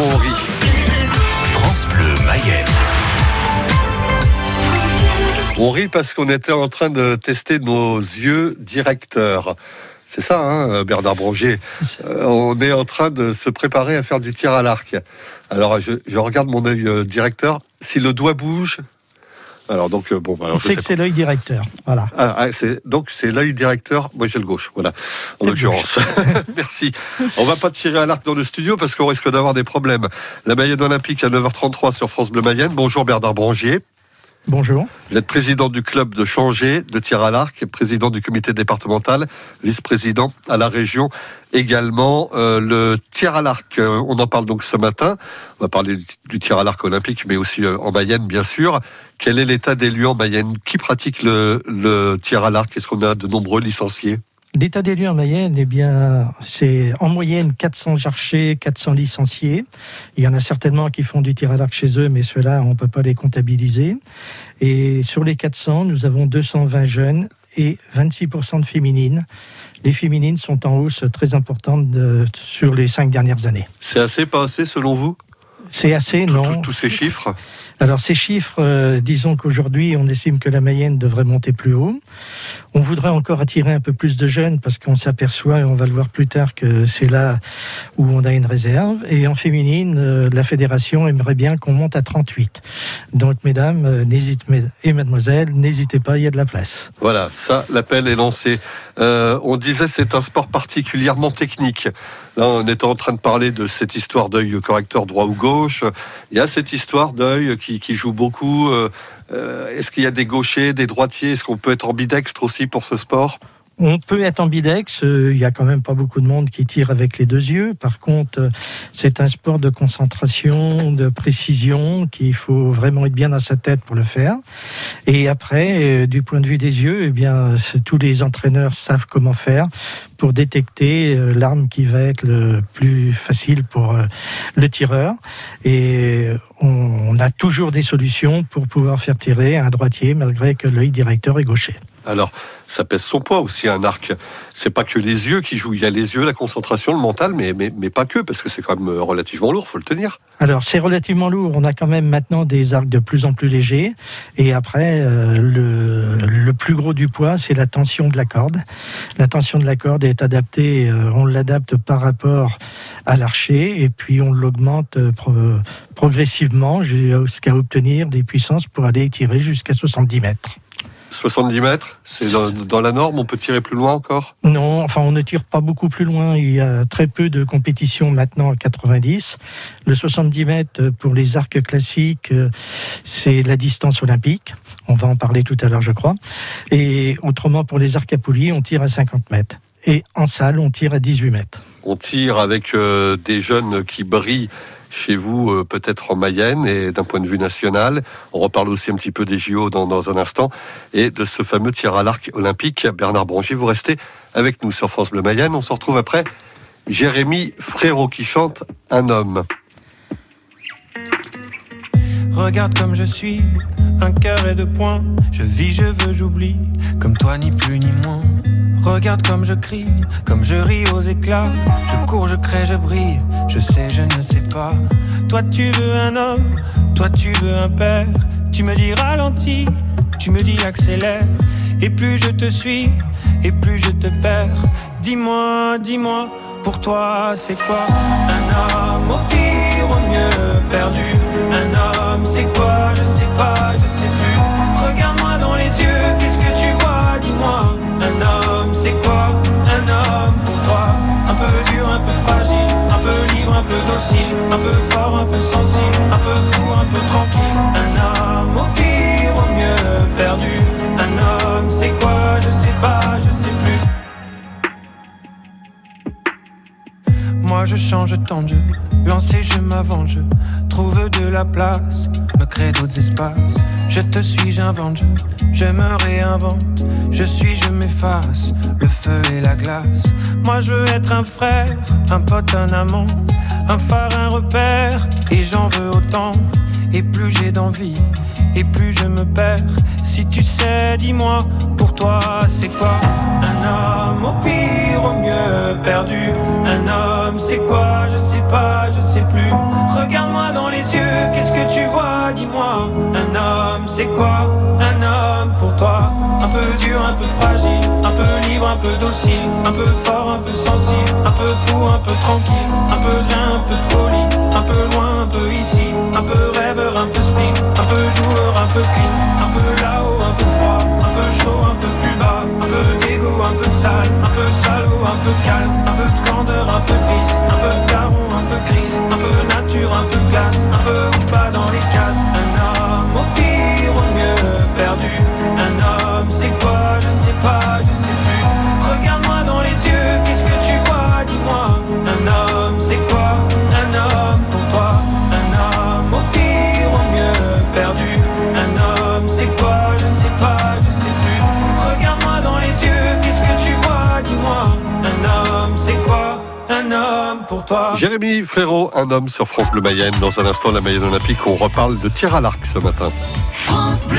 on rit. France Bleu Mayenne. On rit parce qu'on était en train de tester nos yeux directeurs. C'est ça, hein, Bernard Brongier. Euh, on est en train de se préparer à faire du tir à l'arc. Alors, je, je regarde mon œil euh, directeur. Si le doigt bouge, alors donc euh, bon, alors, je C'est sais que c'est l'œil directeur. Voilà. Ah, ah, c'est- donc c'est l'œil directeur. Moi j'ai le gauche, voilà. En l'occurrence. Merci. On va pas tirer à l'arc dans le studio parce qu'on risque d'avoir des problèmes. La Mayenne Olympique à 9h33 sur France Bleu Mayenne. Bonjour Bernard Brongier. Bonjour. Vous êtes président du club de Changé de tir à l'arc, président du comité départemental, vice-président à la région également. Euh, le tir à l'arc, euh, on en parle donc ce matin. On va parler du, du tir à l'arc olympique, mais aussi euh, en Mayenne, bien sûr. Quel est l'état des lieux en Mayenne? Qui pratique le, le tir à l'arc? Est-ce qu'on a de nombreux licenciés? L'état des lieux en Mayenne, eh bien, c'est en moyenne 400 archers, 400 licenciés. Il y en a certainement qui font du tir à l'arc chez eux, mais ceux-là, on ne peut pas les comptabiliser. Et sur les 400, nous avons 220 jeunes et 26% de féminines. Les féminines sont en hausse très importante de- sur les cinq dernières années. C'est assez, pas assez selon vous? C'est assez, non Tous ces chiffres? Alors ces chiffres, euh, disons qu'aujourd'hui, on estime que la Mayenne devrait monter plus haut. On voudrait encore attirer un peu plus de jeunes parce qu'on s'aperçoit, et on va le voir plus tard, que c'est là où on a une réserve. Et en féminine, euh, la fédération aimerait bien qu'on monte à 38. Donc mesdames, euh, et mademoiselles, n'hésitez pas, il y a de la place. Voilà, ça, l'appel est lancé. On disait c'est un sport particulièrement technique. Là, on était en train de parler de cette histoire d'œil correcteur droit ou gauche. Il y a cette histoire d'œil qui, qui joue beaucoup. Euh, euh, Est-ce qu'il y a des gauchers, des droitiers Est-ce qu'on peut être ambidextre aussi pour ce sport? On peut être ambidex, euh, il y a quand même pas beaucoup de monde qui tire avec les deux yeux. Par contre, euh, c'est un sport de concentration, de précision, qu'il faut vraiment être bien dans sa tête pour le faire. Et après, euh, du point de vue des yeux, eh bien, tous les entraîneurs savent comment faire pour détecter l'arme qui va être le plus facile pour le tireur. Et on a toujours des solutions pour pouvoir faire tirer un droitier malgré que l'œil directeur est gaucher. Alors, ça pèse son poids aussi, un arc. C'est pas que les yeux qui jouent. Il y a les yeux, la concentration, le mental, mais, mais, mais pas que, parce que c'est quand même euh, relativement lourd, faut le tenir. Alors c'est relativement lourd. On a quand même maintenant des arcs de plus en plus légers. Et après, euh, le, plus gros du poids, c'est la tension de la corde. La tension de la corde est adaptée. euh, on l'adapte par rapport à l'archer et puis on l'augmente pro- progressivement jusqu'à obtenir des puissances pour aller tirer jusqu'à 70 mètres. 70 mètres, c'est dans, dans la norme, on peut tirer plus loin encore? Non, enfin on ne tire pas beaucoup plus loin. Il y a très peu de compétitions maintenant à 90. Le 70 mètres pour les arcs classiques, euh, c'est la distance olympique. On va en parler tout à l'heure, je crois. Et autrement, pour les arcs à poulies, on tire à 50 mètres. Et en salle, on tire à 18 mètres. On tire avec euh, des jeunes qui brillent chez vous, euh, peut-être en Mayenne, et d'un point de vue national. On reparle aussi un petit peu des JO dans, un instant, et de ce fameux tir à l'arc olympique. Bernard Brongier, vous restez avec nous sur France Bleu Mayenne. On se retrouve après Jérémy Frérot qui chante Un homme. Regarde comme je suis, un et deux points. Je vis, je veux, j'oublie, comme toi ni plus ni moins. Regarde comme je crie, comme je ris aux éclats. Je cours, je crée, je brille. Je sais, je ne sais pas. Toi tu veux un homme, toi tu veux un père. Tu me dis ralentis, tu me dis accélère. Et plus je te suis, et plus je te perds. Dis-moi, dis-moi, pour toi c'est quoi? Un homme au pire, au mieux perdu. Un homme c'est quoi? Je sais pas, je sais plus. Les yeux, qu'est-ce que tu vois? Dis-moi. Un homme c'est quoi? Un homme pour toi. Un peu dur, un peu fragile, un peu libre, un peu docile, un peu fort, un peu sensible, un peu fou, un peu tranquille. Un homme au pire, au mieux perdu. Un homme c'est quoi? Je sais pas, je sais plus. Moi je change tant de jeu, lancer je m'avance, je trouve de la place, me crée d'autres espaces. Je te suis, j'invente, je, me réinvente, je suis, je m'efface, le feu et la glace. Moi je veux être un frère, un pote, un amant, un phare, un repère, et j'en veux autant. Et plus j'ai d'envie, et plus je me perds. Si tu sais, dis-moi, pour toi c'est quoi? Un homme au pire, au mieux perdu. Un homme c'est quoi? C'est quoi Un homme pour toi Un peu dur, un peu fragile, un peu libre, un peu docile, un peu fort, un peu sensible, un peu fou, un peu tranquille, un peu de un peu de folie, un peu loin, un peu ici, un peu rêveur, un peu spleen, un peu joueur, un peu clean, un peu là-haut, un peu froid, un peu chaud, un peu plus bas, un peu d'égo, un peu de sale, un peu de salaud, un peu de calme, un peu de candeur, un peu de gris, un peu de daron, un peu crise, un peu nature, un peu glace, un peu ou pas dans les cases, un homme pour toi. Jérémy Frérot, un homme sur France Bleu Mayenne. Dans un instant, la Mayenne Olympique, on reparle de tir à l'arc ce matin. France Bleu.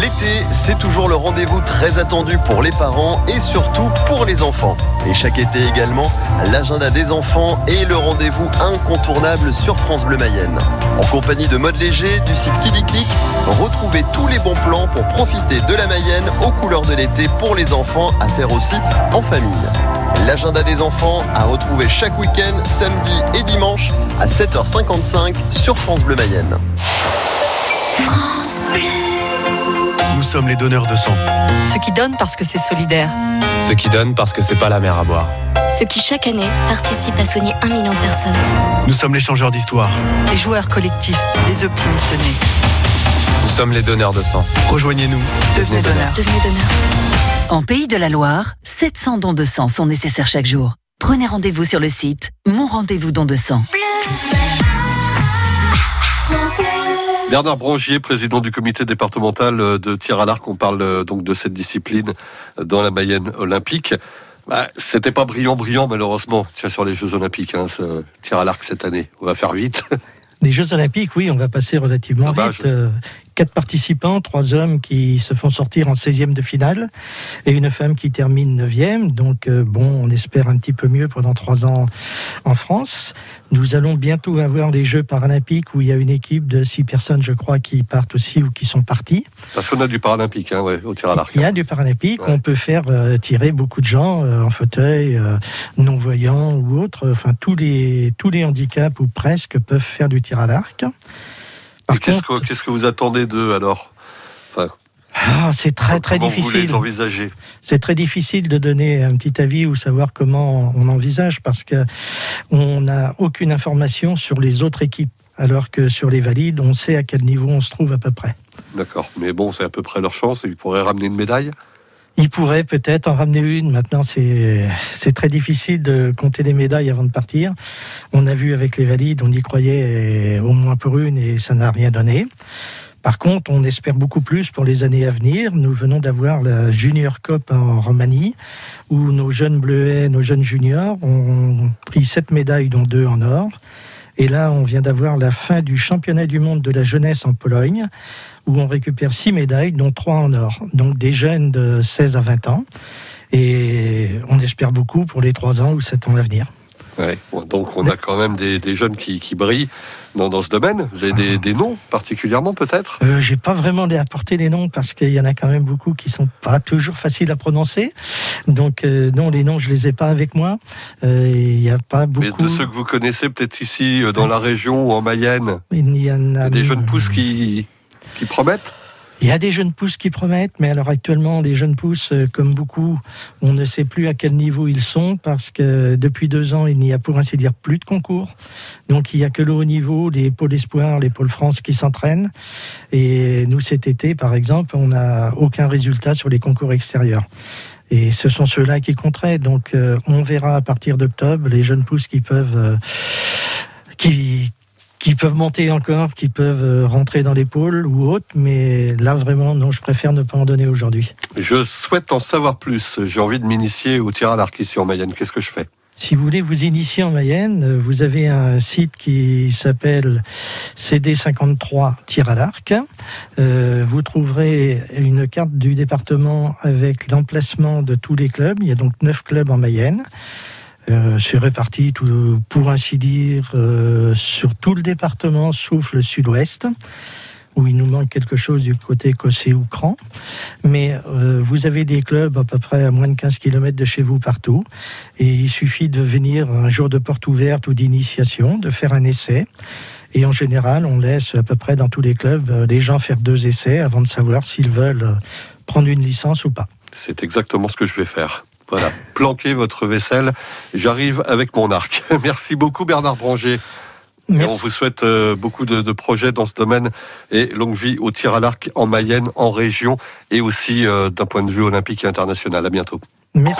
L'été, c'est toujours le rendez-vous très attendu pour les parents et surtout pour les enfants. Et chaque été également, l'agenda des enfants est le rendez-vous incontournable sur France Bleu Mayenne. En compagnie de Mode Léger du site Kidiclick, retrouvez tous les bons plans pour profiter de la Mayenne aux couleurs de l'été pour les enfants à faire aussi en famille. L'agenda des enfants à retrouver chaque week-end, samedi et dimanche à 7h55 sur France Bleu Mayenne. Sommes les donneurs de sang. Ceux qui donnent parce que c'est solidaire. Ceux qui donnent parce que c'est pas la mer à boire. Ceux qui chaque année participent à soigner un million de personnes. Nous sommes les changeurs d'histoire. Les joueurs collectifs, les optimistes nés. Nous sommes les donneurs de sang. Rejoignez-nous. Devenez donneurs. Devenez donneur. En Pays de la Loire, 700 dons de sang sont nécessaires chaque jour. Prenez rendez-vous sur le site Mon rendez-vous don de sang. Bernard Brangier, président du comité départemental euh, de tir à l'arc, on parle euh, donc de cette discipline dans la Mayenne olympique. Bah, C'était pas brillant, brillant malheureusement, tiens, sur les Jeux olympiques, hein, ce tir à l'arc cette année. On va faire vite. Les Jeux Olympiques, oui, on va passer relativement Ah bah, vite. je- Euh, quatre participants, trois hommes qui se font sortir en 16e de finale et une femme qui termine 9e. Donc, euh, bon, on espère un petit peu mieux pendant trois ans en France. Nous allons bientôt avoir les Jeux paralympiques où il y a une équipe de six personnes, je crois, qui partent aussi ou qui sont parties. Parce qu'on a du paralympique, hein, ouais, au tir à l'arc. Il y a du paralympique, Ouais. on peut faire euh, tirer beaucoup de gens euh, en fauteuil, non-voyants ou autres. Enfin, tous les, tous les handicaps ou presque peuvent faire du tir à l'arc. Par Qu'est-ce contre, que, vous attendez d'eux alors enfin, ah, c'est très très difficile. les envisagez C'est très difficile de donner un petit avis ou savoir comment on envisage parce que on n'a aucune information sur les autres équipes. Alors que sur les valides, on sait à quel niveau on se trouve à peu près. D'accord. Mais bon, c'est à peu près leur chance et ils pourraient ramener une médaille. Il pourrait peut-être en ramener une. Maintenant, c'est très difficile de compter les médailles avant de partir. On a vu avec les valides, on y croyait au moins pour une et ça n'a rien donné. Par contre, on espère beaucoup plus pour les années à venir. Nous venons d'avoir la Junior Cup en Roumanie, où nos jeunes bleuets, nos jeunes juniors ont pris sept médailles, dont deux en or. Et là, on vient d'avoir la fin du championnat du monde de la jeunesse en Pologne, où on récupère six médailles, dont trois en or. Donc des jeunes de 16 à 20 ans. Et on espère beaucoup pour les trois ans ou sept ans à venir. Ouais. Donc on a quand même des, des jeunes qui, qui brillent dans, dans ce domaine. Vous avez des, des noms particulièrement peut-être? Euh, J'ai pas vraiment apporté les noms parce qu'il y en a quand même beaucoup qui sont pas toujours faciles à prononcer. Donc euh, non, les noms je les ai pas avec moi. Euh, Il n'y a pas Mais beaucoup. de ceux que vous connaissez peut-être ici euh, dans la région ou en Mayenne, Il y en il y a a des jeunes pousses qui, qui promettent? Il y a des jeunes pousses qui promettent, mais alors actuellement, les jeunes pousses, euh, comme beaucoup, on ne sait plus à quel niveau ils sont parce que depuis deux ans, il n'y a pour ainsi dire plus de concours. Donc il n'y a que le haut niveau, les pôles espoirs, les pôles France qui s'entraînent. Et nous, cet été, par exemple, on n'a aucun résultat sur les concours extérieurs. Et ce sont ceux-là qui compteraient. Donc euh, on verra à partir d'octobre les jeunes pousses qui peuvent... euh, qui, qui peuvent monter encore, qui peuvent euh, rentrer dans l'épaule ou autre, mais là vraiment, non, je préfère ne pas en donner aujourd'hui. Je souhaite en savoir plus. J'ai envie de m'initier au tir à l'arc ici en Mayenne. Qu'est-ce que je fais? Si vous voulez vous initier en Mayenne, euh, vous avez un site qui s'appelle CD53 tir à l'arc. Euh, vous trouverez une carte du département avec l'emplacement de tous les clubs. Il y a donc neuf clubs en Mayenne. Euh, c'est réparti, tout, pour ainsi dire, euh, sur tout le département, sauf le sud-ouest, où il nous manque quelque chose du côté Cossé ou Cran. Mais euh, vous avez des clubs à peu près à moins de 15 km de chez vous partout. Et il suffit de venir un jour de porte ouverte ou d'initiation, de faire un essai. Et en général, on laisse à peu près dans tous les clubs les gens faire deux essais avant de savoir s'ils veulent prendre une licence ou pas. C'est exactement ce que je vais faire. Voilà, planquez votre vaisselle. J'arrive avec mon arc. Merci beaucoup Bernard Branger. Et on vous souhaite euh, beaucoup de, de projets dans ce domaine et longue vie au tir à l'arc en Mayenne, en région et aussi euh, d'un point de vue olympique et international. À bientôt. Merci.